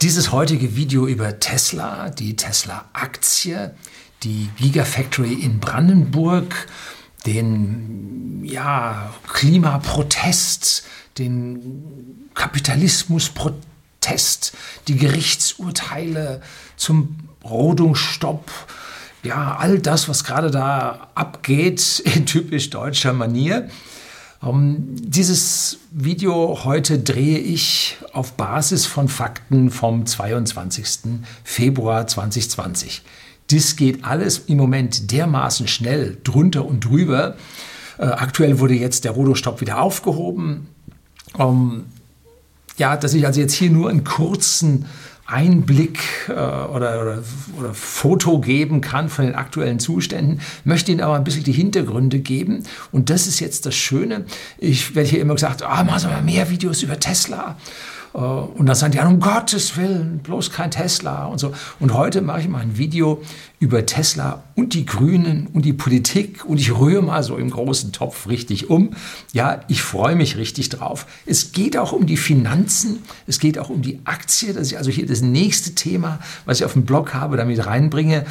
Dieses heutige Video über Tesla, die Tesla-Aktie, die Gigafactory in Brandenburg, den ja, Klimaprotest, den Kapitalismusprotest, die Gerichtsurteile zum Rodungsstopp, ja, all das, was gerade da abgeht in typisch deutscher Manier. Um, dieses Video heute drehe ich auf Basis von Fakten vom 22. Februar 2020. Das geht alles im Moment dermaßen schnell drunter und drüber. Äh, aktuell wurde jetzt der Rodostopp wieder aufgehoben. Um, ja, dass ich also jetzt hier nur einen kurzen Einblick äh, oder, oder, oder, Foto geben kann von den aktuellen Zuständen, möchte Ihnen aber ein bisschen die Hintergründe geben. Und das ist jetzt das Schöne. Ich werde hier immer gesagt, ah, machen Sie mal mehr Videos über Tesla. Äh, und dann sagen die, um Gottes Willen, bloß kein Tesla und so. Und heute mache ich mal ein Video über Tesla und die Grünen und die Politik und ich rühre mal so im großen Topf richtig um. Ja, ich freue mich richtig drauf. Es geht auch um die Finanzen, es geht auch um die Aktie. Das ist also hier das nächste Thema, was ich auf dem Blog habe, damit reinbringe.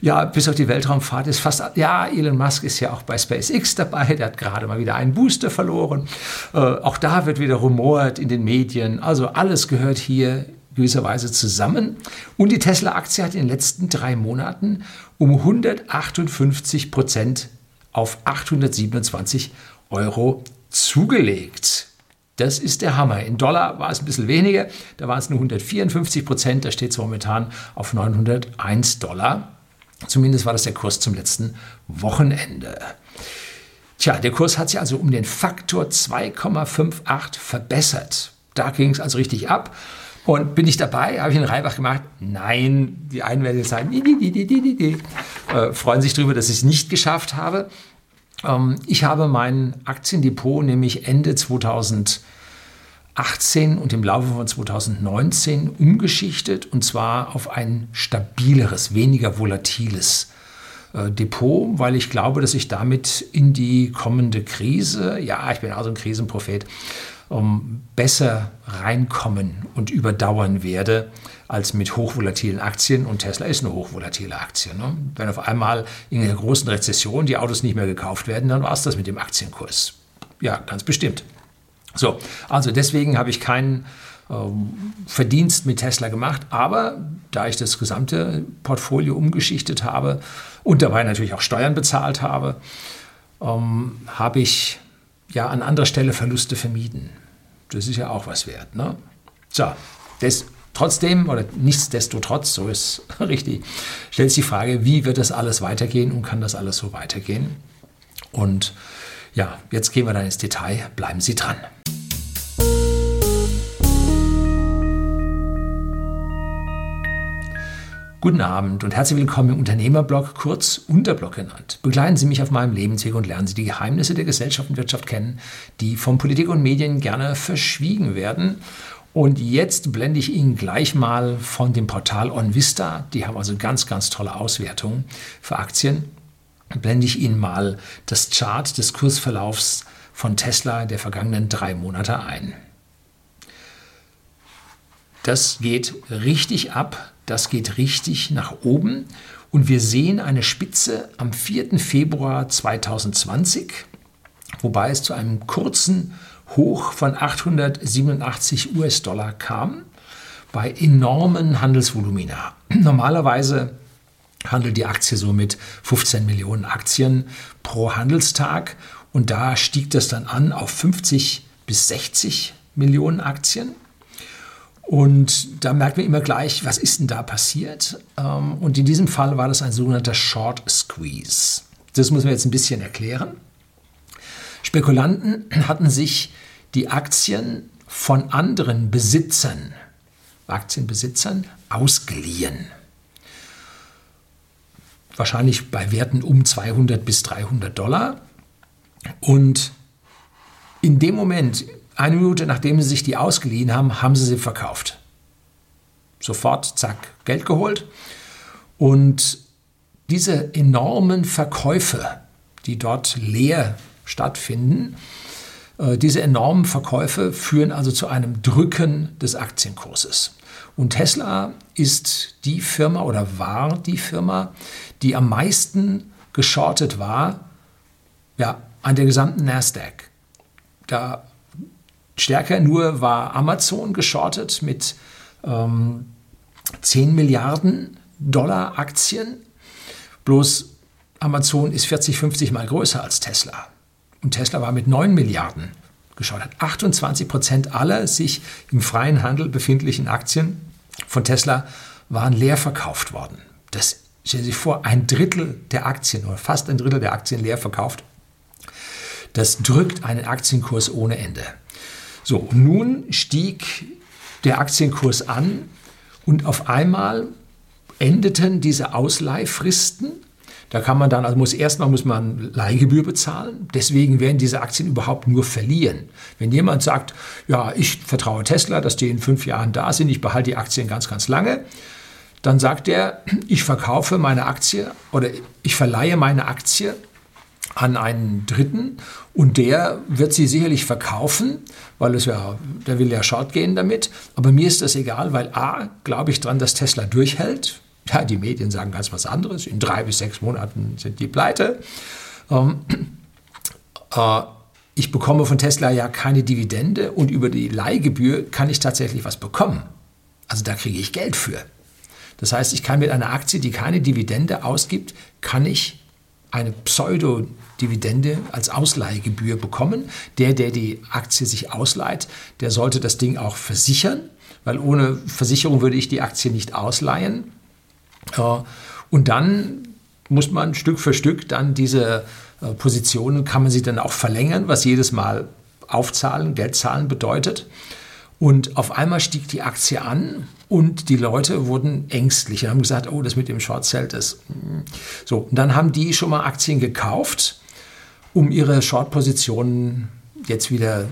Ja, bis auf die Weltraumfahrt ist fast, ja, Elon Musk ist ja auch bei SpaceX dabei, der hat gerade mal wieder einen Booster verloren. Äh, auch da wird wieder rumort in den Medien. Also alles gehört hier gewisserweise zusammen. Und die Tesla-Aktie hat in den letzten drei Monaten um 158 Prozent auf 827 Euro zugelegt. Das ist der Hammer. In Dollar war es ein bisschen weniger, da waren es nur 154 Prozent, da steht es momentan auf 901 Dollar. Zumindest war das der Kurs zum letzten Wochenende. Tja, der Kurs hat sich also um den Faktor 2,58 verbessert. Da ging es also richtig ab. Und bin ich dabei? Habe ich einen Reibach gemacht? Nein, die einen werden jetzt sagen, die, die, die, äh, freuen sich darüber, dass ich es nicht geschafft habe. Ähm, ich habe mein Aktiendepot nämlich Ende 2000 2018 und im Laufe von 2019 umgeschichtet und zwar auf ein stabileres, weniger volatiles äh, Depot, weil ich glaube, dass ich damit in die kommende Krise, ja, ich bin also ein Krisenprophet, um, besser reinkommen und überdauern werde als mit hochvolatilen Aktien. Und Tesla ist eine hochvolatile Aktie. Ne? Wenn auf einmal in einer großen Rezession die Autos nicht mehr gekauft werden, dann war es das mit dem Aktienkurs. Ja, ganz bestimmt. So, also deswegen habe ich keinen ähm, Verdienst mit Tesla gemacht, aber da ich das gesamte Portfolio umgeschichtet habe und dabei natürlich auch Steuern bezahlt habe, ähm, habe ich ja an anderer Stelle Verluste vermieden. Das ist ja auch was wert. Ne? So, das, trotzdem oder nichtsdestotrotz, so ist richtig, stellt sich die Frage, wie wird das alles weitergehen und kann das alles so weitergehen? Und ja, jetzt gehen wir dann ins Detail. Bleiben Sie dran. Guten Abend und herzlich willkommen im Unternehmerblog, kurz Unterblog genannt. Begleiten Sie mich auf meinem Lebensweg und lernen Sie die Geheimnisse der Gesellschaft und Wirtschaft kennen, die von Politik und Medien gerne verschwiegen werden. Und jetzt blende ich Ihnen gleich mal von dem Portal OnVista, die haben also ganz, ganz tolle Auswertungen für Aktien, blende ich Ihnen mal das Chart des Kursverlaufs von Tesla der vergangenen drei Monate ein. Das geht richtig ab das geht richtig nach oben und wir sehen eine Spitze am 4. Februar 2020, wobei es zu einem kurzen Hoch von 887 US-Dollar kam bei enormen Handelsvolumina. Normalerweise handelt die Aktie so mit 15 Millionen Aktien pro Handelstag und da stieg das dann an auf 50 bis 60 Millionen Aktien. Und da merkt man immer gleich, was ist denn da passiert? Ähm, und in diesem Fall war das ein sogenannter Short Squeeze. Das muss man jetzt ein bisschen erklären. Spekulanten hatten sich die Aktien von anderen Besitzern, Aktienbesitzern, ausgeliehen. Wahrscheinlich bei Werten um 200 bis 300 Dollar. Und in dem Moment, eine Minute nachdem sie sich die ausgeliehen haben, haben sie sie verkauft. Sofort, zack, Geld geholt. Und diese enormen Verkäufe, die dort leer stattfinden, Äh, diese enormen Verkäufe führen also zu einem Drücken des Aktienkurses. Und Tesla ist die Firma oder war die Firma, die am meisten geschortet war ja, an der gesamten Nasdaq. Da stärker nur war Amazon geschortet mit ähm, 10 Milliarden Dollar Aktien. Bloß Amazon ist 40, 50 mal größer als Tesla. Und Tesla war mit 9 Milliarden geschortet. 28 Prozent aller sich im freien Handel befindlichen Aktien von Tesla waren leer verkauft worden. Das stellen Sie sich vor, ein Drittel der Aktien oder fast ein Drittel der Aktien leer verkauft. Das drückt einen Aktienkurs ohne Ende. So, nun stieg der Aktienkurs an und auf einmal endeten diese Ausleihfristen. Da kann man dann, also muss erstmal muss man Leihgebühr bezahlen. Deswegen werden diese Aktien überhaupt nur verlieren. Wenn jemand sagt, ja, ich vertraue Tesla, dass die in fünf Jahren da sind, ich behalte die Aktien ganz, ganz lange, dann sagt er, ich verkaufe meine Aktie oder ich verleihe meine Aktie an einen Dritten und der wird sie sicherlich verkaufen, weil es ja, der will ja short gehen damit. Aber mir ist das egal, weil A, glaube ich dran, dass Tesla durchhält. Ja, die Medien sagen ganz was anderes. In drei bis sechs Monaten sind die pleite. Ähm, äh, ich bekomme von Tesla ja keine Dividende und über die Leihgebühr kann ich tatsächlich was bekommen. Also da kriege ich Geld für. Das heißt, ich kann mit einer Aktie, die keine Dividende ausgibt, kann ich eine Pseudo-Dividende als Ausleihgebühr bekommen. Der, der die Aktie sich ausleiht, der sollte das Ding auch versichern, weil ohne Versicherung würde ich die Aktie nicht ausleihen. Und dann muss man Stück für Stück dann diese äh, Positionen, kann man sie dann auch verlängern, was jedes Mal aufzahlen, Geld zahlen bedeutet. Und auf einmal stieg die Aktie an und die Leute wurden ängstlich und haben gesagt, oh, das mit dem Short Sell, das. Hm. So, und dann haben die schon mal Aktien gekauft, um ihre Short-Positionen jetzt wieder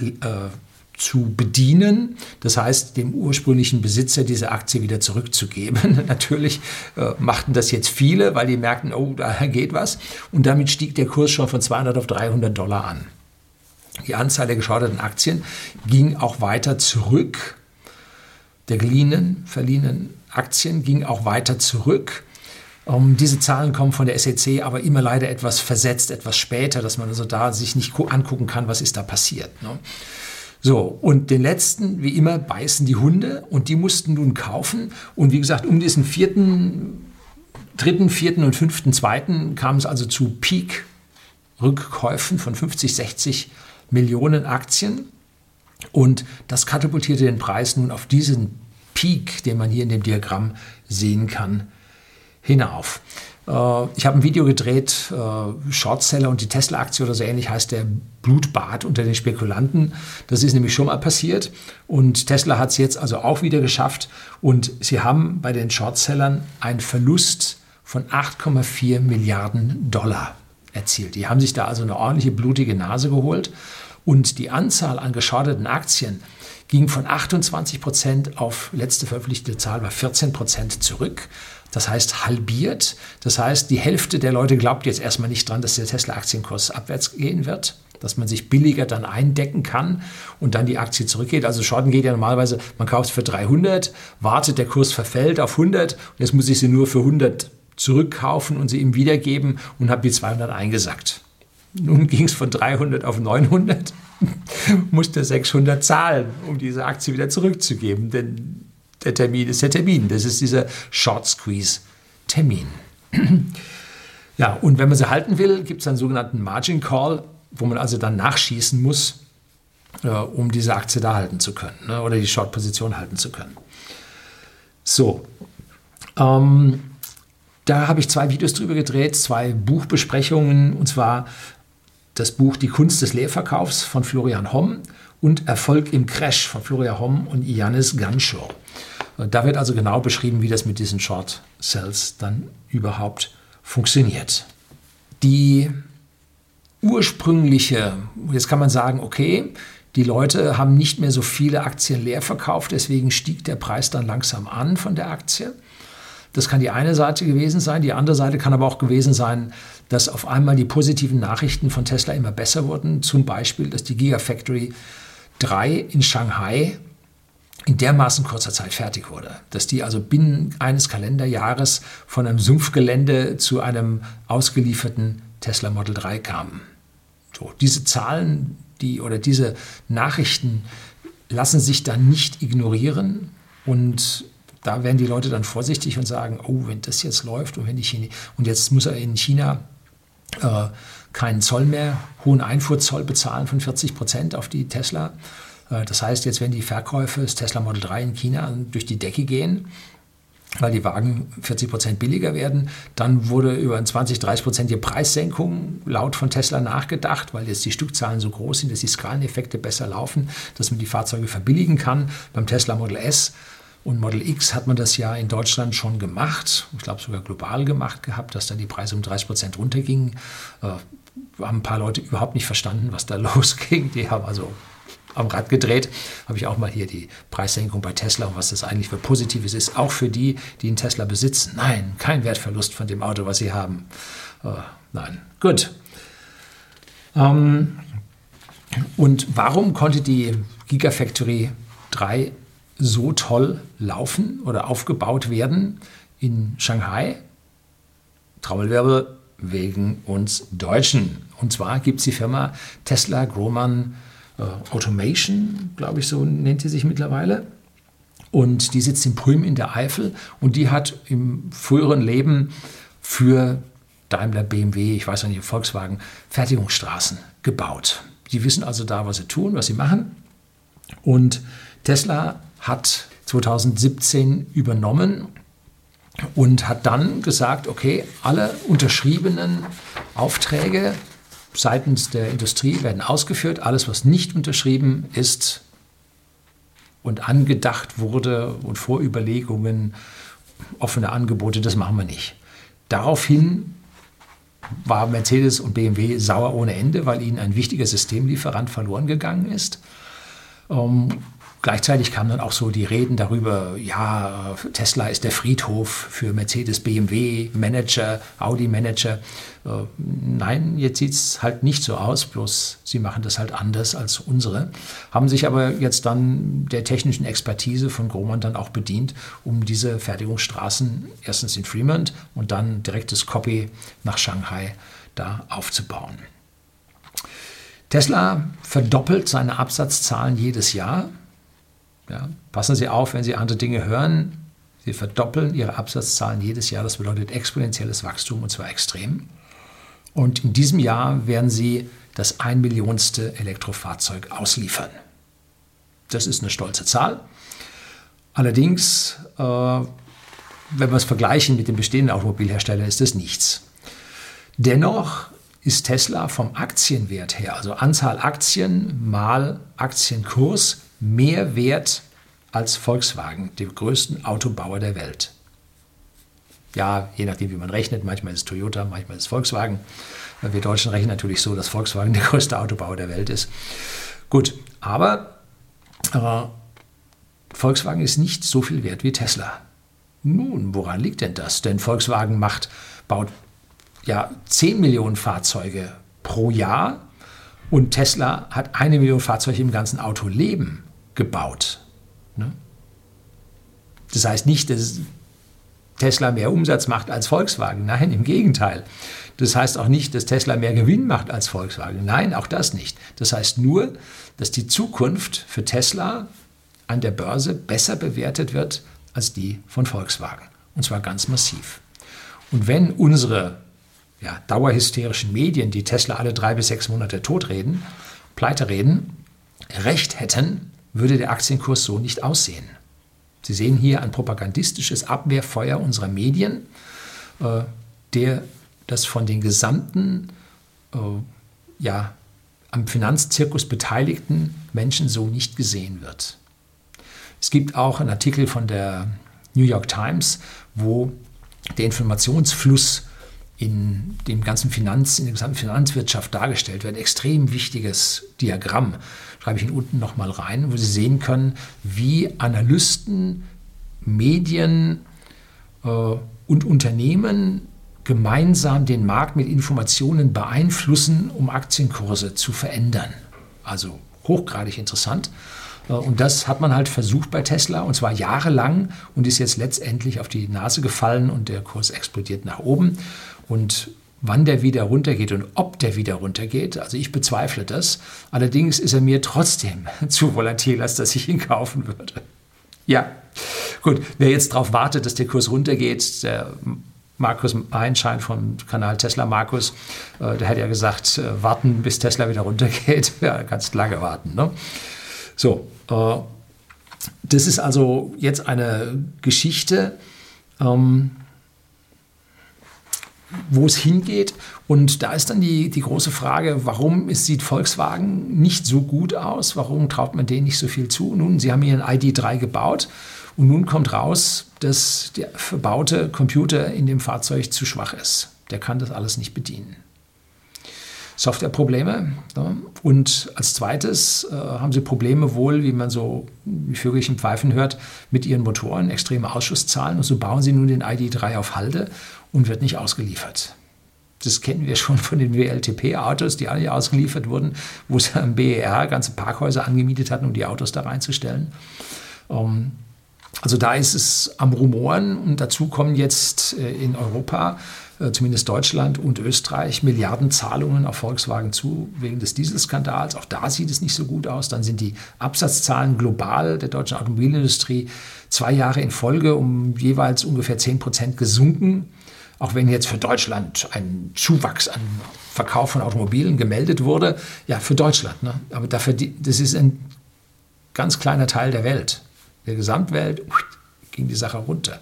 äh, zu bedienen. Das heißt, dem ursprünglichen Besitzer diese Aktie wieder zurückzugeben. Natürlich äh, machten das jetzt viele, weil die merkten, oh, da geht was. Und damit stieg der Kurs schon von 200 auf 300 Dollar an. Die Anzahl der geschorteten Aktien ging auch weiter zurück der geliehenen, verliehenen Aktien ging auch weiter zurück. Um, ähm, diese Zahlen kommen von der SEC, aber immer leider etwas versetzt, etwas später, dass man also da sich nicht angucken kann, was ist da passiert. Ne? So, und den letzten, wie immer, beißen die Hunde und die mussten nun kaufen. Und wie gesagt, um diesen vierten, dritten, vierten und fünften, zweiten kam es also zu Peak-Rückkäufen von 50, 60 Millionen Aktien. Und das katapultierte den Preis nun auf diesen Peak, den man hier in dem Diagramm sehen kann, hinauf. Äh, ich habe ein Video gedreht, äh, Shortseller und die Tesla-Aktie oder so ähnlich heißt der Blutbad unter den Spekulanten. Das ist nämlich schon mal passiert und Tesla hat es jetzt also auch wieder geschafft und sie haben bei den Shortsellern einen Verlust von 8,4 Milliarden Dollar erzielt. Die haben sich da also eine ordentliche blutige Nase geholt und die Anzahl an geschadeten Aktien ging von 28 Prozent auf letzte veröffentlichte Zahl war 14 Prozent zurück. Das heißt halbiert. Das heißt, die Hälfte der Leute glaubt jetzt erstmal nicht dran, dass der Tesla-Aktienkurs abwärts gehen wird dass man sich billiger dann eindecken kann und dann die Aktie zurückgeht. Also Shorten geht ja normalerweise, man kauft für 300, wartet, der Kurs verfällt auf 100 und jetzt muss ich sie nur für 100 zurückkaufen und sie ihm wiedergeben und habe die 200 eingesackt. Nun ging es von 300 auf 900, musste 600 zahlen, um diese Aktie wieder zurückzugeben. Denn der Termin ist der Termin. Das ist dieser Short Squeeze Termin. Ja, und wenn man sie halten will, gibt es einen sogenannten Margin Call, wo man also dann nachschießen muss, äh, um diese Aktie da halten zu können ne, oder die Short-Position halten zu können. So, ähm, da habe ich zwei Videos drüber gedreht, zwei Buchbesprechungen, und zwar das Buch Die Kunst des Leerverkaufs von Florian Homm und Erfolg im Crash von Florian Homm und Janis Ganschow. Da wird also genau beschrieben, wie das mit diesen Short Cells dann überhaupt funktioniert. Die ursprüngliche, jetzt kann man sagen, okay, die Leute haben nicht mehr so viele Aktien leer verkauft, deswegen stieg der Preis dann langsam an von der Aktie. Das kann die eine Seite gewesen sein. Die andere Seite kann aber auch gewesen sein, dass auf einmal die positiven Nachrichten von Tesla immer besser wurden. Zum Beispiel, dass die Gigafactory 3 in Shanghai in dermaßen kurzer Zeit fertig wurde, dass die also binnen eines Kalenderjahres von einem Sumpfgelände zu einem ausgelieferten Tesla Model 3 kamen. So, diese Zahlen, die oder diese Nachrichten lassen sich dann nicht ignorieren und da werden die Leute dann vorsichtig und sagen, oh, wenn das jetzt läuft und wenn die China und jetzt muss er in China äh, keinen Zoll mehr, hohen Einfuhrzoll bezahlen von 40 Prozent auf die Tesla. Äh, das heißt, jetzt werden die Verkäufe des Tesla Model 3 in China durch die Decke gehen weil die Wagen 40 Prozent billiger werden. Dann wurde über 20, 30 Prozent die Preissenkung laut von Tesla nachgedacht, weil jetzt die Stückzahlen so groß sind, dass die Skaleneffekte besser laufen, dass man die Fahrzeuge verbilligen kann. Beim Tesla Model S und Model X hat man das ja in Deutschland schon gemacht, ich glaube sogar global gemacht gehabt, dass dann die Preise um 30 Prozent runtergingen. Äh, haben ein paar Leute überhaupt nicht verstanden, was da losging. Die haben also am Rad gedreht. Habe ich auch mal hier die Preissenkung bei Tesla und was das eigentlich für Positives ist, auch für die, die einen Tesla besitzen. Nein, kein Wertverlust von dem Auto, was sie haben. Oh, nein, gut. Ähm, und warum konnte die Gigafactory 3 so toll laufen oder aufgebaut werden in Shanghai? Trommelwirbel wegen uns Deutschen. Und zwar gibt es die Firma Tesla Grohmann Automation, glaube ich, so nennt sie sich mittlerweile. Und die sitzt in Prüm in der Eifel und die hat im früheren Leben für Daimler, BMW, ich weiß nicht, Volkswagen, Fertigungsstraßen gebaut. Die wissen also da, was sie tun, was sie machen. Und Tesla hat 2017 übernommen und hat dann gesagt, okay, alle unterschriebenen Aufträge seitens der Industrie werden ausgeführt. Alles, was nicht unterschrieben ist und angedacht wurde und Vorüberlegungen, offene Angebote, das machen wir nicht. Daraufhin war Mercedes und BMW sauer ohne Ende, weil ihnen ein wichtiger Systemlieferant verloren gegangen ist. Gleichzeitig kamen dann auch so die Reden darüber, ja, Tesla ist der Friedhof für Mercedes, BMW, Manager, Audi Manager. Äh, nein, jetzt sieht es halt nicht so aus, bloß sie machen das halt anders als unsere. Haben sich aber jetzt dann der technischen Expertise von Grohmann dann auch bedient, um diese Fertigungsstraßen erstens in Fremont und dann direktes Copy nach Shanghai da aufzubauen. Tesla verdoppelt seine Absatzzahlen jedes Jahr. Ja, passen Sie auf, wenn Sie andere Dinge hören. Sie verdoppeln Ihre Absatzzahlen jedes Jahr. Das bedeutet exponentielles Wachstum und zwar extrem. Und in diesem Jahr werden Sie das ein Millionste Elektrofahrzeug ausliefern. Das ist eine stolze Zahl. Allerdings, äh, wenn wir es vergleichen mit den bestehenden Automobilherstellern, ist das nichts. Dennoch ist Tesla vom Aktienwert her, also Anzahl Aktien mal Aktienkurs, mehr wert als Volkswagen, dem größten Autobauer der Welt. Ja, je nachdem, wie man rechnet, manchmal ist es Toyota, manchmal ist es Volkswagen. Wir Deutschen rechnen natürlich so, dass Volkswagen der größte Autobauer der Welt ist. Gut, aber äh, Volkswagen ist nicht so viel wert wie Tesla. Nun, woran liegt denn das? Denn Volkswagen macht, baut ja 10 Millionen Fahrzeuge pro Jahr und Tesla hat eine Million Fahrzeuge im ganzen Autoleben gebaut. Ne? Das heißt nicht, dass Tesla mehr Umsatz macht als Volkswagen. Nein, im Gegenteil. Das heißt auch nicht, dass Tesla mehr Gewinn macht als Volkswagen. Nein, auch das nicht. Das heißt nur, dass die Zukunft für Tesla an der Börse besser bewertet wird als die von Volkswagen. Und zwar ganz massiv. Und wenn unsere ja, dauerhysterischen Medien, die Tesla alle drei bis sechs Monate totreden, pleite reden, recht hätten, würde der Aktienkurs so nicht aussehen. Sie sehen hier ein propagandistisches Abwehrfeuer unserer Medien, äh, der das von den gesamten äh, ja, am Finanzzirkus beteiligten Menschen so nicht gesehen wird. Es gibt auch einen Artikel von der New York Times, wo der Informationsfluss in dem ganzen Finanz, in der gesamten Finanzwirtschaft dargestellt wird. Extrem wichtiges Diagramm. Schreibe ich Ihnen unten nochmal rein, wo Sie sehen können, wie Analysten, Medien, äh, und Unternehmen gemeinsam den Markt mit Informationen beeinflussen, um Aktienkurse zu verändern. Also hochgradig interessant. Äh, und das hat man halt versucht bei Tesla und zwar jahrelang und ist jetzt letztendlich auf die Nase gefallen und der Kurs explodiert nach oben. Und wann der wieder runtergeht und ob der wieder runtergeht, also ich bezweifle das. Allerdings ist er mir trotzdem zu volatil, als dass ich ihn kaufen würde. Ja, gut, wer jetzt darauf wartet, dass der Kurs runtergeht, der Markus Einschein vom Kanal Tesla Markus, äh, der hat ja gesagt, äh, warten, bis Tesla wieder runtergeht. Ja, ganz lange warten. Ne? So, äh, das ist also jetzt eine Geschichte, ähm, wo es hingeht. Und da ist dann die, die große Frage, warum ist, sieht Volkswagen nicht so gut aus? Warum traut man denen nicht so viel zu? Nun, sie haben ihren ID3 gebaut und nun kommt raus, dass der verbaute Computer in dem Fahrzeug zu schwach ist. Der kann das alles nicht bedienen. Softwareprobleme. Ne? Und als zweites äh, haben sie Probleme wohl, wie man so wie Vögelchen pfeifen hört, mit ihren Motoren, extreme Ausschusszahlen. Und so bauen sie nun den ID3 auf Halde und wird nicht ausgeliefert. Das kennen wir schon von den WLTP-Autos, die alle ausgeliefert wurden, wo sie am BER ganze Parkhäuser angemietet hatten, um die Autos da reinzustellen. Ähm, also da ist es am Rumoren und dazu kommen jetzt äh, in Europa, zumindest Deutschland und Österreich, Milliardenzahlungen auf Volkswagen zu wegen des Dieselskandals. Auch da sieht es nicht so gut aus. Dann sind die Absatzzahlen global der deutschen Automobilindustrie zwei Jahre in Folge um jeweils ungefähr 10 Prozent gesunken. Auch wenn jetzt für Deutschland ein Zuwachs an Verkauf von Automobilen gemeldet wurde, ja, für Deutschland. Ne? Aber dafür, das ist ein ganz kleiner Teil der Welt der Gesamtwelt ging die Sache runter.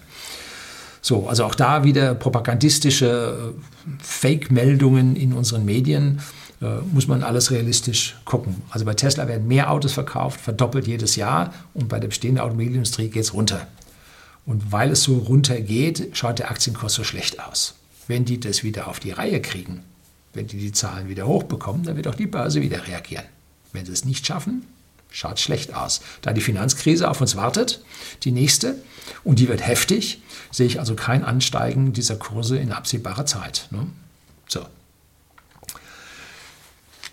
So, also auch da wieder propagandistische äh, Fake-Meldungen in unseren Medien. Äh, muss man alles realistisch gucken. Also bei Tesla werden mehr Autos verkauft, verdoppelt jedes Jahr und bei der bestehenden Automobilindustrie geht es runter. Und weil es so runter geht, schaut der Aktienkurs so schlecht aus. Wenn die das wieder auf die Reihe kriegen, wenn die die Zahlen wieder hochbekommen, dann wird auch die Börse wieder reagieren. Wenn sie es nicht schaffen, Schaut schlecht aus. Da die Finanzkrise auf uns wartet, die nächste, und die wird heftig, sehe ich also kein Ansteigen dieser Kurse in absehbarer Zeit. Ne? So.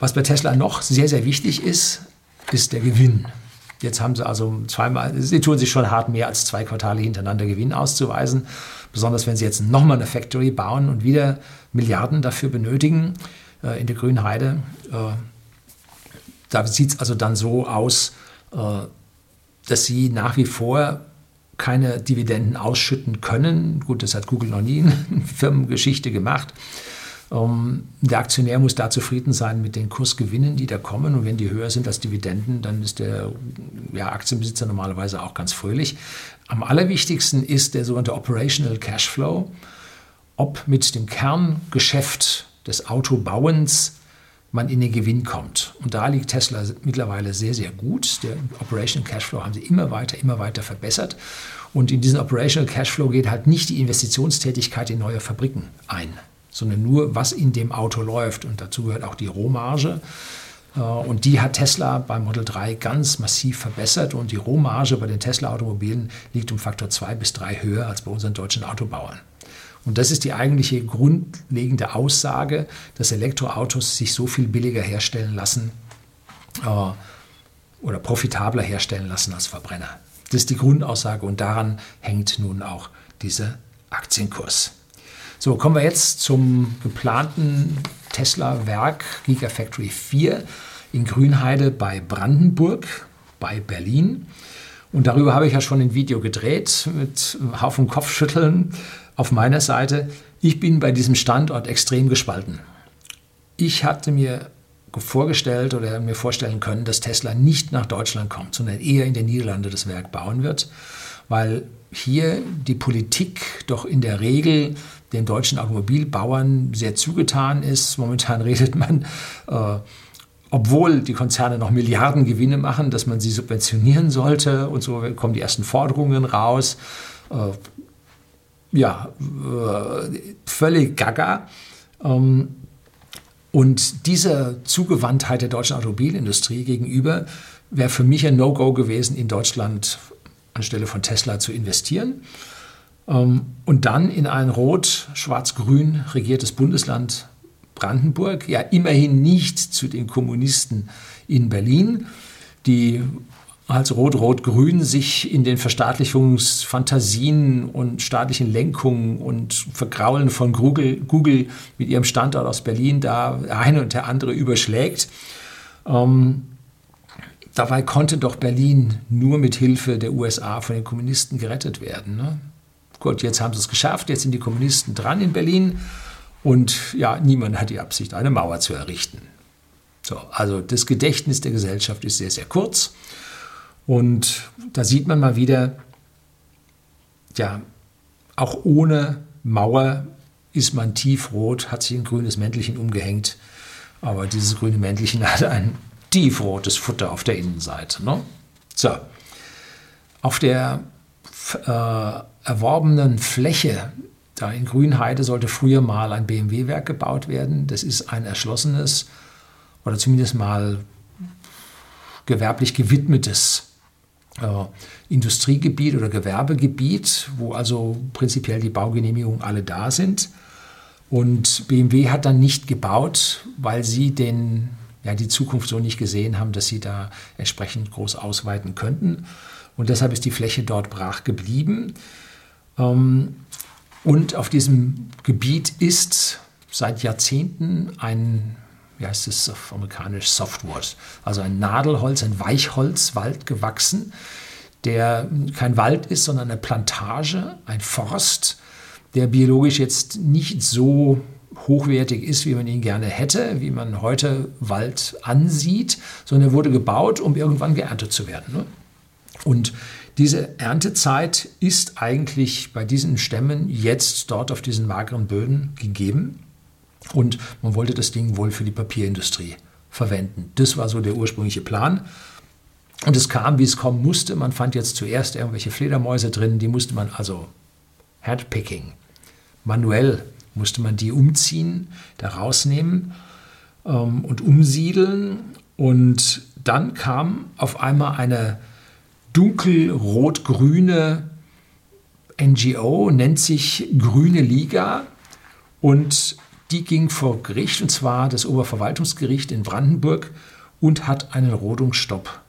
Was bei Tesla noch sehr, sehr wichtig ist, ist der Gewinn. Jetzt haben sie also zweimal, sie tun sich schon hart, mehr als zwei Quartale hintereinander Gewinn auszuweisen. Besonders wenn sie jetzt nochmal eine Factory bauen und wieder Milliarden dafür benötigen äh, in der Grünheide. Äh, da sieht es also dann so aus, äh, dass sie nach wie vor keine Dividenden ausschütten können. Gut, das hat Google noch nie in Firmengeschichte gemacht. Ähm, der Aktionär muss da zufrieden sein mit den Kursgewinnen, die da kommen. Und wenn die höher sind als Dividenden, dann ist der ja, Aktienbesitzer normalerweise auch ganz fröhlich. Am allerwichtigsten ist der sogenannte Operational Cashflow. Ob mit dem Kerngeschäft des Autobauens man in den Gewinn kommt. Und da liegt Tesla mittlerweile sehr, sehr gut. Der Operational Cashflow haben sie immer weiter, immer weiter verbessert. Und in diesen Operational Cashflow geht halt nicht die Investitionstätigkeit in neue Fabriken ein, sondern nur, was in dem Auto läuft. Und dazu gehört auch die Rohmarge. Äh, und die hat Tesla beim Model 3 ganz massiv verbessert. Und die Rohmarge bei den Tesla-Automobilen liegt um Faktor 2 bis 3 höher als bei unseren deutschen Autobauern. Und das ist die eigentliche grundlegende Aussage, dass Elektroautos sich so viel billiger herstellen lassen äh, oder profitabler herstellen lassen als Verbrenner. Das ist die Grundaussage und daran hängt nun auch dieser Aktienkurs. So, kommen wir jetzt zum geplanten Tesla-Werk Gigafactory 4 in Grünheide bei Brandenburg, bei Berlin. Und darüber habe ich ja schon ein Video gedreht mit Haufen Kopfschütteln auf meiner Seite. Ich bin bei diesem Standort extrem gespalten. Ich hatte mir vorgestellt oder mir vorstellen können, dass Tesla nicht nach Deutschland kommt, sondern eher in den Niederlanden das Werk bauen wird, weil hier die Politik doch in der Regel den deutschen Automobilbauern sehr zugetan ist. Momentan redet man äh, obwohl die Konzerne noch Milliarden Gewinne machen, dass man sie subventionieren sollte und so kommen die ersten Forderungen raus. Äh, ja, äh, völlig gaga. Ähm, und diese Zugewandtheit der deutschen Automobilindustrie gegenüber wäre für mich ein No-Go gewesen, in Deutschland anstelle von Tesla zu investieren. Ähm, und dann in ein rot-schwarz-grün regiertes Bundesland Brandenburg, ja immerhin nicht zu den Kommunisten in Berlin, die als Rot-Rot-Grün sich in den Verstaatlichungsfantasien und staatlichen Lenkungen und Vergraulen von Google, Google mit ihrem Standort aus Berlin da eine und der andere überschlägt. Ähm, dabei konnte doch Berlin nur mit Hilfe der USA von den Kommunisten gerettet werden. Ne? Gut, jetzt haben sie es geschafft, jetzt sind die Kommunisten dran in Berlin und ja, niemand hat die Absicht, eine Mauer zu errichten. So, also das Gedächtnis der Gesellschaft ist sehr, sehr kurz. Und da sieht man mal wieder, ja, auch ohne Mauer ist man tiefrot, hat sich ein grünes Mäntelchen umgehängt. Aber dieses grüne Mäntelchen hat ein tiefrotes Futter auf der Innenseite. Ne? So, auf der äh, erworbenen Fläche da in Grünheide sollte früher mal ein BMW-Werk gebaut werden. Das ist ein erschlossenes oder zumindest mal gewerblich gewidmetes Industriegebiet oder Gewerbegebiet, wo also prinzipiell die Baugenehmigungen alle da sind. Und BMW hat dann nicht gebaut, weil sie den, ja, die Zukunft so nicht gesehen haben, dass sie da entsprechend groß ausweiten könnten. Und deshalb ist die Fläche dort brach geblieben. Ähm, und auf diesem Gebiet ist seit Jahrzehnten ein wie heißt es auf amerikanisch, Softwood, also ein Nadelholz, ein Weichholzwald gewachsen, der kein Wald ist, sondern eine Plantage, ein Forst, der biologisch jetzt nicht so hochwertig ist, wie man ihn gerne hätte, wie man heute Wald ansieht, sondern er wurde gebaut, um irgendwann geerntet zu werden. Ne? Und diese Erntezeit ist eigentlich bei diesen Stämmen jetzt dort auf diesen mageren Böden gegeben. Und man wollte das Ding wohl für die Papierindustrie verwenden. Das war so der ursprüngliche Plan. Und es kam, wie es kommen musste. Man fand jetzt zuerst irgendwelche Fledermäuse drin, die musste man also Handpicking, manuell musste man die umziehen, da rausnehmen ähm, und umsiedeln. Und dann kam auf einmal eine dunkelrot-grüne NGO, nennt sich Grüne Liga. Und die ging vor Gericht, und zwar das Oberverwaltungsgericht in Brandenburg, und hat einen Rodungsstopp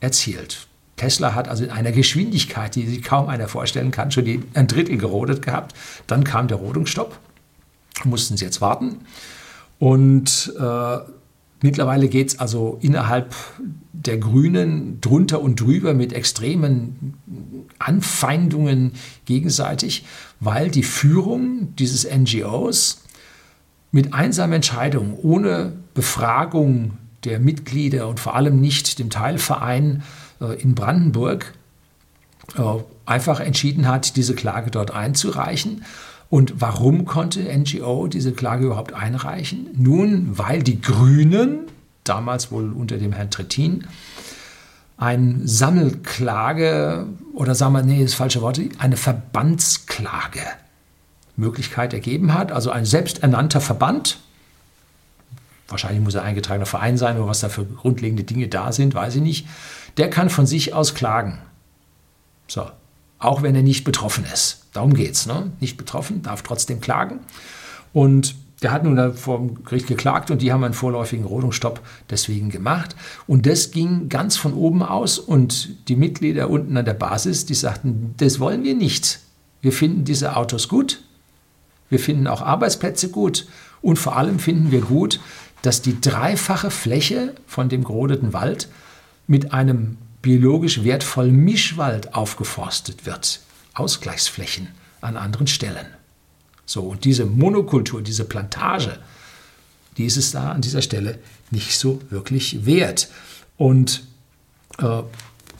erzielt. Tesla hat also in einer Geschwindigkeit, die sich kaum einer vorstellen kann, schon ein Drittel gerodet gehabt. Dann kam der Rodungsstopp, mussten sie jetzt warten. Und äh, mittlerweile geht es also innerhalb der Grünen drunter und drüber mit extremen Anfeindungen gegenseitig, weil die Führung dieses NGOs mit einsamen Entscheidungen, ohne Befragung der Mitglieder und vor allem nicht dem Teilverein äh, in Brandenburg äh, einfach entschieden hat, diese Klage dort einzureichen. Und warum konnte NGO diese Klage überhaupt einreichen? Nun, weil die Grünen, damals wohl unter dem Herrn Trittin, eine Sammelklage oder sagen wir, nee, das falsche Wort, eine Verbandsklage Möglichkeit ergeben hat. Also ein selbsternannter Verband, wahrscheinlich muss er ein eingetragener Verein sein oder was da für grundlegende Dinge da sind, weiß ich nicht, der kann von sich aus klagen. So, auch wenn er nicht betroffen ist. Darum geht es. Ne? Nicht betroffen, darf trotzdem klagen. Und der hat nun vor dem Gericht geklagt und die haben einen vorläufigen Rodungsstopp deswegen gemacht. Und das ging ganz von oben aus und die Mitglieder unten an der Basis, die sagten, das wollen wir nicht. Wir finden diese Autos gut, wir finden auch Arbeitsplätze gut und vor allem finden wir gut, dass die dreifache Fläche von dem gerodeten Wald mit einem biologisch wertvollen Mischwald aufgeforstet wird. Ausgleichsflächen an anderen Stellen. So, und diese Monokultur, diese Plantage, die ist es da an dieser Stelle nicht so wirklich wert. Und äh,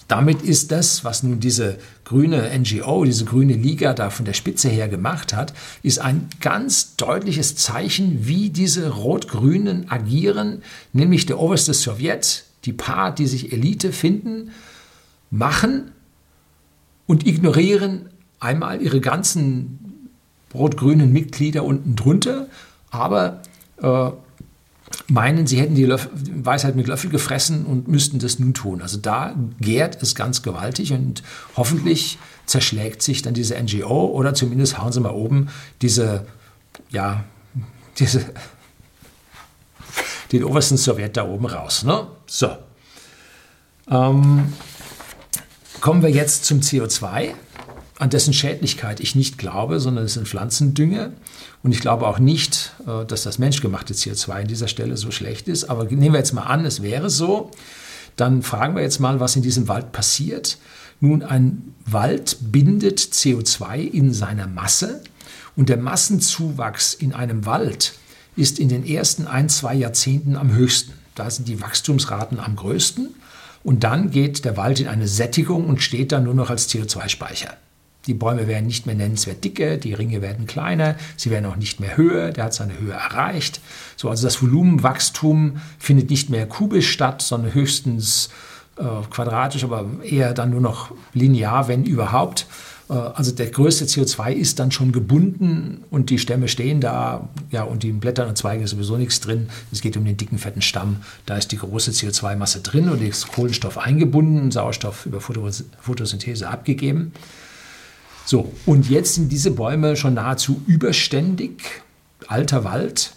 damit ist das, was nun diese grüne NGO, diese grüne Liga da von der Spitze her gemacht hat, ist ein ganz deutliches Zeichen, wie diese Rot-Grünen agieren, nämlich der oberste Sowjet, die paar, die sich Elite finden, machen und ignorieren einmal ihre ganzen rot-grünen Mitglieder unten drunter, aber äh, meinen, sie hätten die Löffel, Weisheit mit Löffel gefressen und müssten das nun tun. Also da gärt es ganz gewaltig und hoffentlich zerschlägt sich dann diese NGO oder zumindest hauen sie mal oben diese, ja, diese, den obersten Sowjet da oben raus. Ne? So. Ähm, kommen wir jetzt zum CO2 an dessen Schädlichkeit ich nicht glaube, sondern es sind Pflanzendünger. Und ich glaube auch nicht, äh, dass das menschgemachte CO2 an dieser Stelle so schlecht ist. Aber nehmen wir jetzt mal an, es wäre so. Dann fragen wir jetzt mal, was in diesem Wald passiert. Nun, ein Wald bindet CO2 in seiner Masse und der Massenzuwachs in einem Wald ist in den ersten ein, zwei Jahrzehnten am höchsten. Da sind die Wachstumsraten am größten und dann geht der Wald in eine Sättigung und steht dann nur noch als CO2-Speicher. Die Bäume werden nicht mehr nennenswert dicker, die Ringe werden kleiner, sie werden auch nicht mehr höher, der hat seine Höhe erreicht. So, also das Volumenwachstum findet nicht mehr kubisch statt, sondern höchstens äh, quadratisch, aber eher dann nur noch linear, wenn überhaupt. Äh, also der größte CO2 ist dann schon gebunden und die Stämme stehen da, ja, und die Blättern und Zweigen ist sowieso nichts drin. Es geht um den dicken, fetten Stamm. Da ist die große CO2-Masse drin und ist Kohlenstoff eingebunden, Sauerstoff über Photosynthese abgegeben. So, und jetzt sind diese Bäume schon nahezu überständig, alter Wald.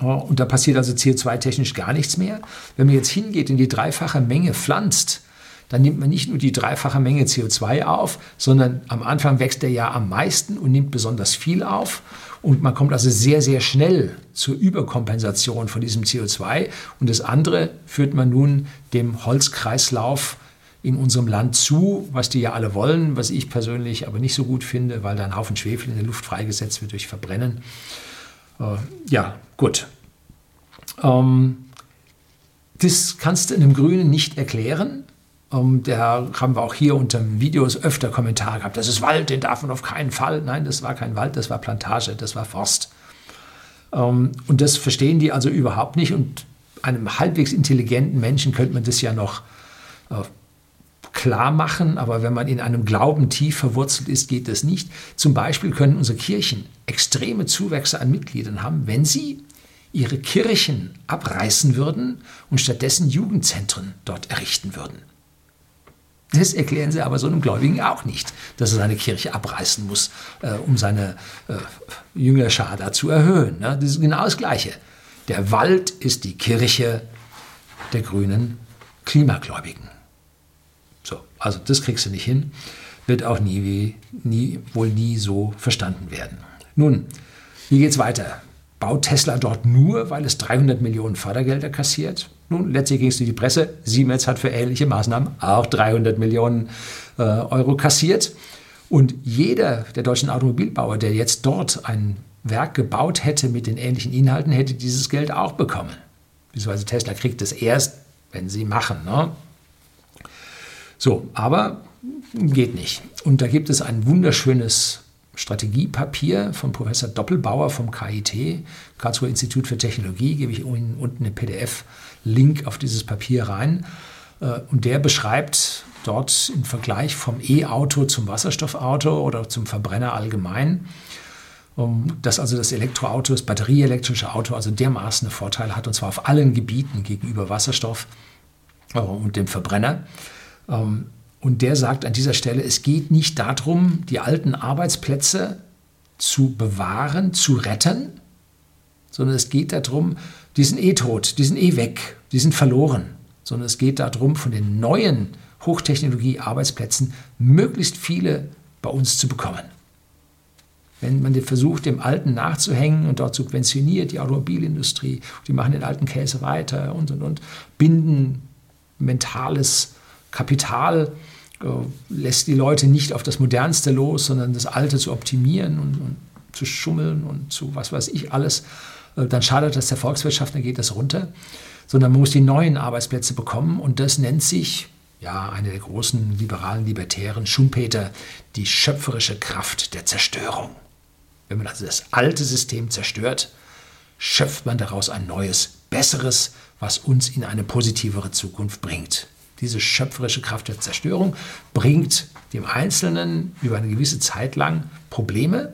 Und da passiert also CO2-technisch gar nichts mehr. Wenn man jetzt hingeht und die dreifache Menge pflanzt, dann nimmt man nicht nur die dreifache Menge CO2 auf, sondern am Anfang wächst er ja am meisten und nimmt besonders viel auf. Und man kommt also sehr, sehr schnell zur Überkompensation von diesem CO2. Und das andere führt man nun dem Holzkreislauf in unserem Land zu, was die ja alle wollen, was ich persönlich aber nicht so gut finde, weil da ein Haufen Schwefel in der Luft freigesetzt wird durch Verbrennen. Äh, ja, gut. Ähm, das kannst du einem Grünen nicht erklären. Ähm, da haben wir auch hier unter dem Videos öfter Kommentare gehabt, das ist Wald, den darf man auf keinen Fall. Nein, das war kein Wald, das war Plantage, das war Forst. Ähm, und das verstehen die also überhaupt nicht. Und einem halbwegs intelligenten Menschen könnte man das ja noch äh, klar machen, aber wenn man in einem Glauben tief verwurzelt ist, geht das nicht. Zum Beispiel können unsere Kirchen extreme Zuwächse an Mitgliedern haben, wenn sie ihre Kirchen abreißen würden und stattdessen Jugendzentren dort errichten würden. Das erklären sie aber so einem Gläubigen auch nicht, dass er seine Kirche abreißen muss, äh, um seine äh, Jüngerschar da zu erhöhen. Ne? Das ist genau das Gleiche. Der Wald ist die Kirche der grünen Klimagläubigen. So, also das kriegst du nicht hin, wird auch nie, nie, wohl nie so verstanden werden. Nun, wie geht's weiter? Baut Tesla dort nur, weil es 300 Millionen Fördergelder kassiert? Nun, letztlich ging es durch die Presse. Siemens hat für ähnliche Maßnahmen auch 300 Millionen äh, Euro kassiert. Und jeder der deutschen Automobilbauer, der jetzt dort ein Werk gebaut hätte mit den ähnlichen Inhalten, hätte dieses Geld auch bekommen. Beziehungsweise Tesla kriegt es erst, wenn sie machen. Ne? So, aber geht nicht. Und da gibt es ein wunderschönes Strategiepapier von Professor Doppelbauer vom KIT, Karlsruher Institut für Technologie, gebe ich Ihnen unten eine PDF-Link auf dieses Papier rein. Äh, und der beschreibt dort im Vergleich vom E-Auto zum Wasserstoffauto oder zum Verbrenner allgemein, dass also das Elektroauto, das batterieelektrische Auto also dermaßen einen Vorteil hat, und zwar auf allen Gebieten gegenüber Wasserstoff äh, und dem Verbrenner. Ähm, und der sagt an dieser Stelle, es geht nicht darum, die alten Arbeitsplätze zu bewahren, zu retten, sondern es geht darum, die sind eh tot, die sind eh weg, die sind verloren, sondern es geht darum, von den neuen Hochtechnologie-Arbeitsplätzen möglichst viele bei uns zu bekommen. Wenn man versucht, dem Alten nachzuhängen und dort subventioniert die Automobilindustrie, die machen den alten Käse weiter und und und, binden mentales Kapital äh, lässt die Leute nicht auf das Modernste los, sondern das Alte zu optimieren und, und zu schummeln und zu was weiß ich alles, äh, dann schadet das der Volkswirtschaft, dann geht das runter. Sondern man muss die neuen Arbeitsplätze bekommen und das nennt sich, ja, eine der großen liberalen Libertären, Schumpeter, die schöpferische Kraft der Zerstörung. Wenn man also das alte System zerstört, schöpft man daraus ein neues, besseres, was uns in eine positivere Zukunft bringt. Diese schöpferische Kraft der Zerstörung bringt dem Einzelnen über eine gewisse Zeit lang Probleme,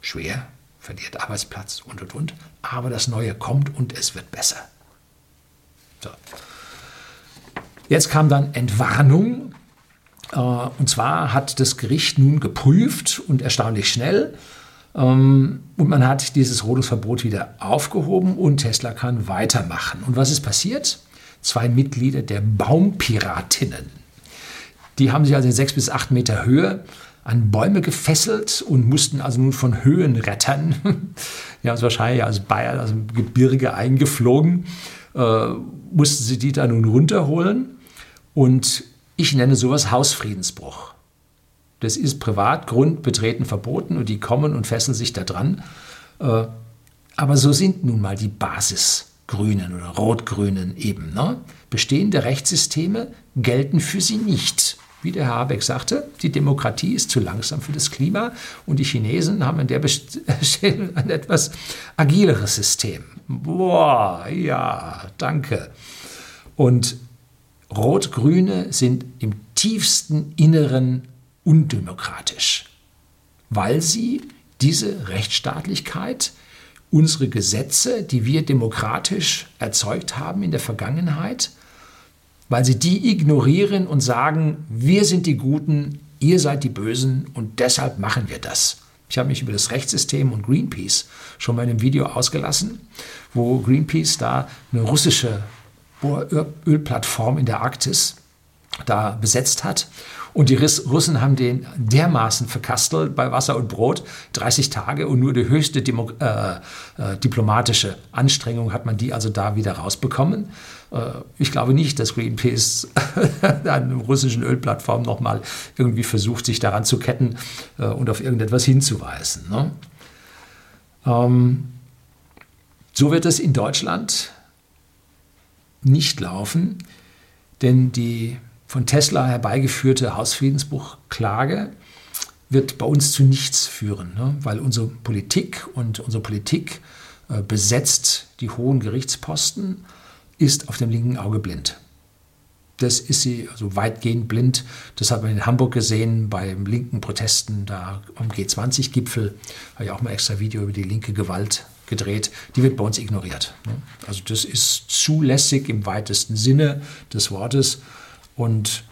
schwer verliert Arbeitsplatz und und und. Aber das Neue kommt und es wird besser. So. Jetzt kam dann Entwarnung. Äh, und zwar hat das Gericht nun geprüft und erstaunlich schnell. Ähm, und man hat dieses Rodungsverbot wieder aufgehoben und Tesla kann weitermachen. Und was ist passiert? Zwei Mitglieder der Baumpiratinnen. Die haben sich also in sechs bis acht Meter Höhe an Bäume gefesselt und mussten also nun von Höhenrettern, die haben es wahrscheinlich aus Bayern, aus dem Gebirge eingeflogen, äh, mussten sie die da nun runterholen. Und ich nenne sowas Hausfriedensbruch. Das ist Privatgrund betreten verboten und die kommen und fesseln sich da dran. Äh, aber so sind nun mal die Basisgrünen oder Rot-Grünen eben. Ne? Bestehende Rechtssysteme gelten für sie nicht. Wie der Herr Habeck sagte, die Demokratie ist zu langsam für das Klima und die Chinesen haben an der Stelle ein etwas agileres System. Boah, ja, danke. Und Rot-Grüne sind im tiefsten Inneren undemokratisch, weil sie diese Rechtsstaatlichkeit, unsere Gesetze, die wir demokratisch erzeugt haben in der Vergangenheit, weil sie die ignorieren und sagen, wir sind die Guten, ihr seid die Bösen und deshalb machen wir das. Ich habe mich über das Rechtssystem und Greenpeace schon mal in einem Video ausgelassen, wo Greenpeace da eine russische Ölplattform in der Arktis da besetzt hat und die Russen haben den dermaßen verkastelt bei Wasser und Brot, 30 Tage und nur die höchste Demo äh, äh, diplomatische Anstrengung hat man die also da wieder rausbekommen. Äh, ich glaube nicht, dass Greenpeace an russischen Ölplattform nochmal irgendwie versucht, sich daran zu ketten äh, und auf irgendetwas hinzuweisen. Ne? Ähm, so wird es in Deutschland nicht laufen, denn die von Tesla herbeigeführte Hausfriedensbruchklage wird bei uns zu nichts führen, ne? weil unsere Politik und unsere Politik äh, besetzt die hohen Gerichtsposten, ist auf dem linken Auge blind. Das ist sie also weitgehend blind. Das hat man in Hamburg gesehen beim linken Protesten da am G20-Gipfel. Habe ich auch mal extra Video über die linke Gewalt gedreht. Die wird bei uns ignoriert. Ne? Also das ist zulässig im weitesten Sinne des Wortes. Und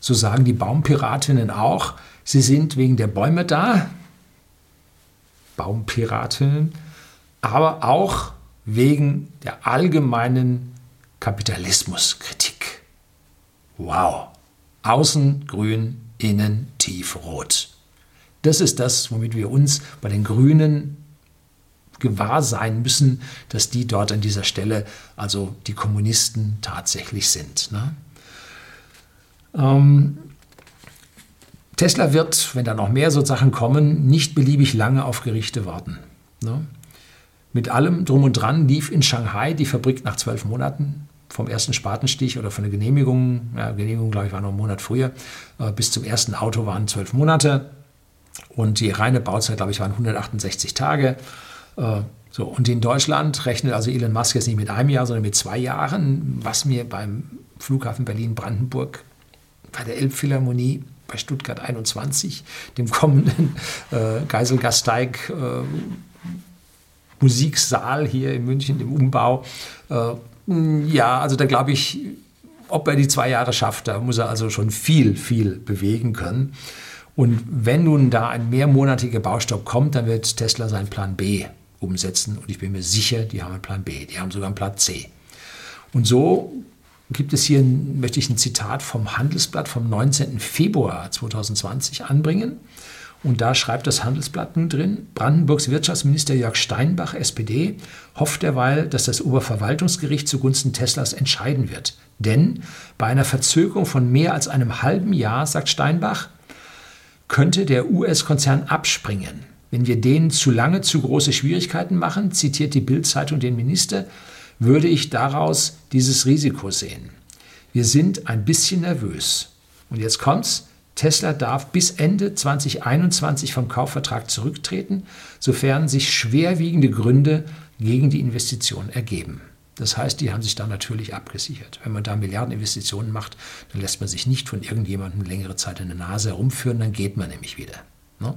so sagen die Baumpiratinnen auch, sie sind wegen der Bäume da, Baumpiratinnen, aber auch wegen der allgemeinen Kapitalismuskritik. Wow. Außen grün, innen tiefrot. Das ist das, womit wir uns bei den Grünen gewahr sein müssen, dass die dort an dieser Stelle, also die Kommunisten, tatsächlich sind. Ne? Ähm, Tesla wird, wenn da noch mehr so Sachen kommen, nicht beliebig lange auf Gerichte warten. Ne? Mit allem drum und dran lief in Shanghai die Fabrik nach zwölf Monaten vom ersten Spatenstich oder von der Genehmigung, ja, Genehmigung glaube ich war noch einen Monat früher, äh, bis zum ersten Auto waren zwölf Monate und die reine Bauzeit, glaube ich, waren 168 Tage. Äh, so, und in Deutschland rechnet also Elon Musk jetzt nicht mit einem Jahr, sondern mit zwei Jahren, was mir beim Flughafen Berlin-Brandenburg bei der Elbphilharmonie bei Stuttgart 21, dem kommenden äh, Geiselgasteig äh, Musiksaal hier in München im Umbau. Äh, ja, also da glaube ich, ob er die zwei Jahre schafft, da muss er also schon viel, viel bewegen können. Und wenn nun da ein mehrmonatiger Baustopp kommt, dann wird Tesla seinen Plan B umsetzen. Und ich bin mir sicher, die haben einen Plan B, die haben sogar einen Plan C. Und so gibt es hier, möchte ich ein Zitat vom Handelsblatt vom 19. Februar 2020 anbringen. Und da schreibt das Handelsblatt nun drin, Brandenburgs Wirtschaftsminister Jörg Steinbach, SPD, hofft derweil, dass das Oberverwaltungsgericht zugunsten Teslas entscheiden wird. Denn bei einer Verzögerung von mehr als einem halben Jahr, sagt Steinbach, könnte der US-Konzern abspringen. Wenn wir denen zu lange zu große Schwierigkeiten machen, zitiert die Bild-Zeitung den Minister, würde ich daraus dieses Risiko sehen. Wir sind ein bisschen nervös. Und jetzt kommt's. Tesla darf bis Ende 2021 vom Kaufvertrag zurücktreten, sofern sich schwerwiegende Gründe gegen die Investition ergeben. Das heißt, die haben sich da natürlich abgesichert. Wenn man da Milliardeninvestitionen macht, dann lässt man sich nicht von irgendjemandem längere Zeit in der Nase herumführen, dann geht man nämlich wieder. Ne?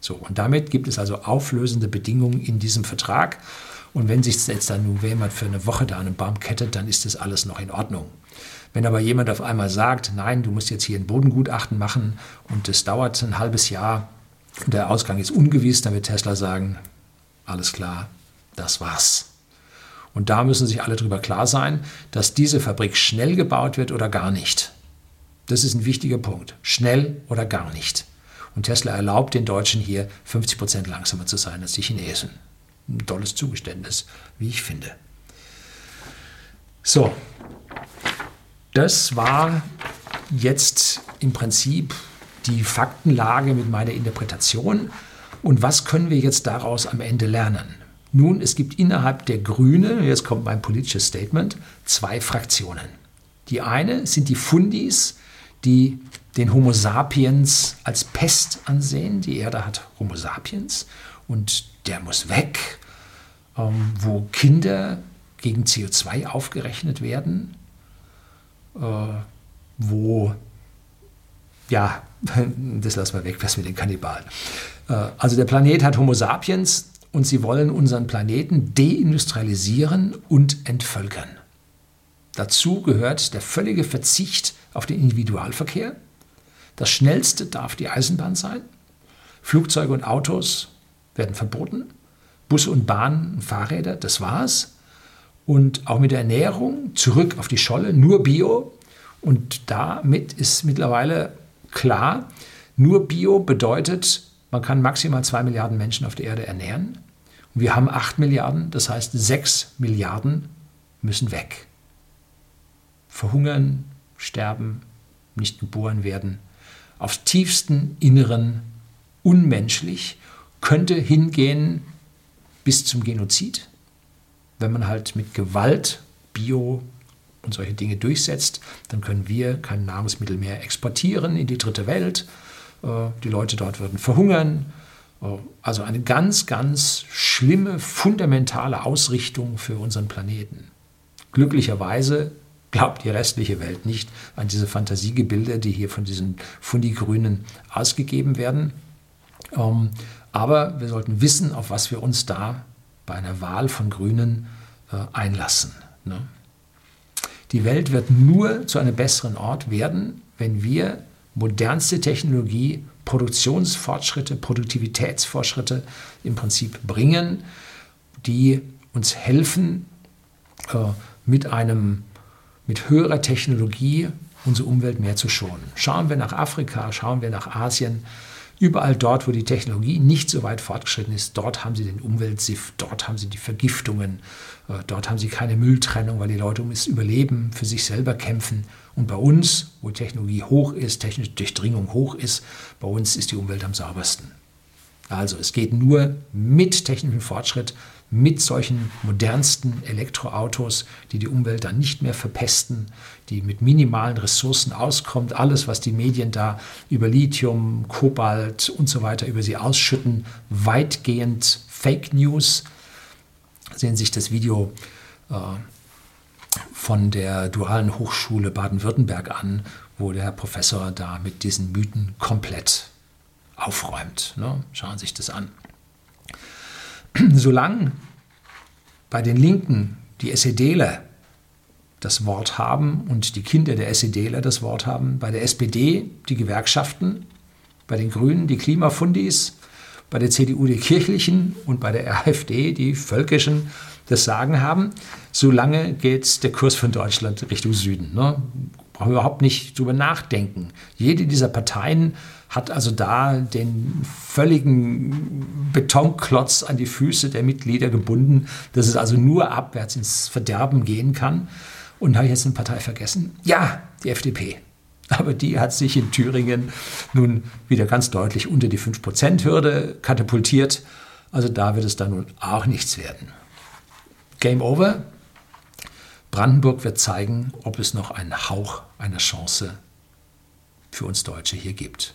So, und damit gibt es also auflösende Bedingungen in diesem Vertrag. Und wenn sich jetzt dann nun jemand für eine Woche da an einem Baum kettet, dann ist das alles noch in Ordnung. Wenn aber jemand auf einmal sagt, nein, du musst jetzt hier ein Bodengutachten machen und es dauert ein halbes Jahr und der Ausgang ist ungewiss, dann wird Tesla sagen, alles klar, das war's. Und da müssen sich alle darüber klar sein, dass diese Fabrik schnell gebaut wird oder gar nicht. Das ist ein wichtiger Punkt. Schnell oder gar nicht. Und Tesla erlaubt den Deutschen hier 50 Prozent langsamer zu sein als die Chinesen. Ein tolles Zugeständnis, wie ich finde. So, das war jetzt im Prinzip die Faktenlage mit meiner Interpretation. Und was können wir jetzt daraus am Ende lernen? Nun, es gibt innerhalb der Grünen, jetzt kommt mein politisches Statement, zwei Fraktionen. Die eine sind die Fundis, die den Homo sapiens als Pest ansehen. Die Erde hat Homo sapiens und der muss weg, ähm, wo Kinder gegen CO2 aufgerechnet werden, äh, wo, ja, das lassen wir weg, was mit den Kannibalen. Äh, also der Planet hat Homo sapiens und sie wollen unseren Planeten deindustrialisieren und entvölkern. Dazu gehört der völlige Verzicht auf den Individualverkehr. Das schnellste darf die Eisenbahn sein. Flugzeuge und Autos werden verboten. Busse und Bahnen und Fahrräder, das war's. Und auch mit der Ernährung zurück auf die Scholle, nur Bio. Und damit ist mittlerweile klar, nur Bio bedeutet, man kann maximal zwei Milliarden Menschen auf der Erde ernähren. Und wir haben acht Milliarden, das heißt sechs Milliarden müssen weg. Verhungern, sterben, nicht geboren werden. Aufs tiefsten Inneren unmenschlich, könnte hingehen bis zum Genozid, wenn man halt mit Gewalt Bio und solche Dinge durchsetzt, dann können wir kein Nahrungsmittel mehr exportieren in die dritte Welt. Äh, die Leute dort würden verhungern. Äh, also eine ganz, ganz schlimme, fundamentale Ausrichtung für unseren Planeten. Glücklicherweise glaubt die restliche Welt nicht an diese Fantasiegebilde, die hier von diesen Fundigrünen ausgegeben werden. Ähm, aber wir sollten wissen, auf was wir uns da bei einer Wahl von Grünen äh, einlassen. Ne? Die Welt wird nur zu einem besseren Ort werden, wenn wir modernste Technologie, Produktionsfortschritte, Produktivitätsfortschritte im Prinzip bringen, die uns helfen, äh, mit einem mit höherer Technologie unsere Umwelt mehr zu schonen. Schauen wir nach Afrika, schauen wir nach Asien, überall dort, wo die Technologie nicht so weit fortgeschritten ist, dort haben sie den Umweltsiff, dort haben sie die Vergiftungen, äh, dort haben sie keine Mülltrennung, weil die Leute um das Überleben für sich selber kämpfen. Und bei uns, wo Technologie hoch ist, technische Durchdringung hoch ist, bei uns ist die Umwelt am saubersten. Also es geht nur mit technischem Fortschritt, mit solchen modernsten Elektroautos, die die Umwelt dann nicht mehr verpesten, die mit minimalen Ressourcen auskommt. Alles, was die Medien da über Lithium, Kobalt und so weiter über sie ausschütten, weitgehend Fake News. Sehen Sie sich das Video äh, von der Dualen Hochschule Baden-Württemberg an, wo der Herr Professor da mit diesen Mythen komplett aufräumt. Ne? Schauen Sie sich das an. Solange bei den Linken die SEDler das Wort haben und die Kinder der SEDler das Wort haben, bei der SPD die Gewerkschaften, bei den Grünen die Klimafundis, bei der CDU die kirchlichen und bei der AfD die völkischen das Sagen haben, solange geht der Kurs von Deutschland Richtung Süden. Ne? Brauchen wir überhaupt nicht drüber nachdenken. Jede dieser Parteien hat also da den völligen Betonklotz an die Füße der Mitglieder gebunden, dass es also nur abwärts ins Verderben gehen kann. Und habe ich jetzt eine Partei vergessen? Ja, die FDP. Aber die hat sich in Thüringen nun wieder ganz deutlich unter die 5%-Hürde katapultiert. Also da wird es dann nun auch nichts werden. Game over. Brandenburg wird zeigen, ob es noch einen Hauch einer Chance für uns Deutsche hier gibt.